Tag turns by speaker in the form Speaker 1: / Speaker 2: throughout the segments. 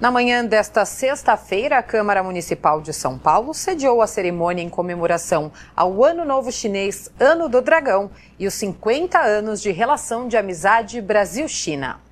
Speaker 1: Na manhã desta sexta-feira, a Câmara Municipal de São Paulo sediou a cerimônia em comemoração ao Ano Novo Chinês, Ano do Dragão, e os 50 anos de relação de amizade Brasil-China.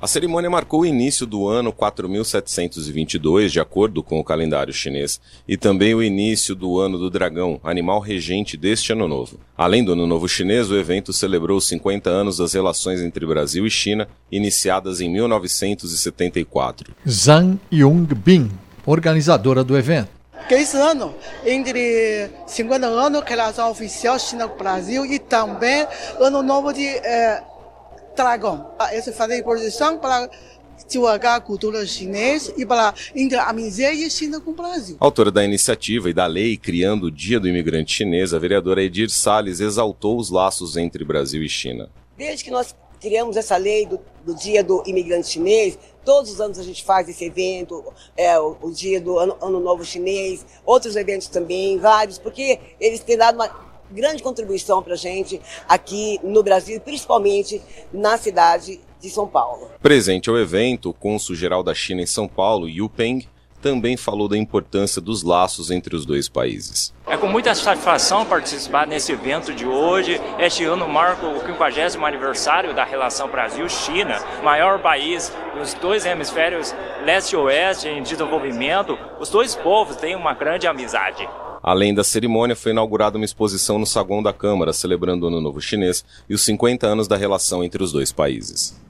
Speaker 2: A cerimônia marcou o início do ano 4722, de acordo com o calendário chinês, e também o início do Ano do Dragão, animal regente deste ano novo. Além do Ano Novo Chinês, o evento celebrou os 50 anos das relações entre Brasil e China, iniciadas em 1974.
Speaker 3: Zhang Yongbin, organizadora do evento.
Speaker 4: Que esse ano, entre 50 anos, relação oficial China-Brasil e também Ano Novo de. Eh, dragão. Essa fazer exposição para divulgar a cultura chinesa e para entre a China com o Brasil.
Speaker 2: Autora da iniciativa e da lei criando o Dia do Imigrante Chinês, a vereadora Edir Salles exaltou os laços entre Brasil e China.
Speaker 5: Desde que nós criamos essa lei do, do Dia do Imigrante Chinês, todos os anos a gente faz esse evento, é, o, o Dia do ano, ano Novo Chinês, outros eventos também, vários, porque eles têm dado uma grande contribuição para a gente aqui no Brasil, principalmente na cidade de São Paulo.
Speaker 2: Presente ao evento, o cônsul-geral da China em São Paulo, Yu Peng, também falou da importância dos laços entre os dois países.
Speaker 6: É com muita satisfação participar nesse evento de hoje. Este ano marca o 50 aniversário da relação Brasil-China, maior país dos dois hemisférios leste e oeste em desenvolvimento. Os dois povos têm uma grande amizade.
Speaker 2: Além da cerimônia, foi inaugurada uma exposição no saguão da Câmara, celebrando o Ano Novo Chinês e os 50 anos da relação entre os dois países.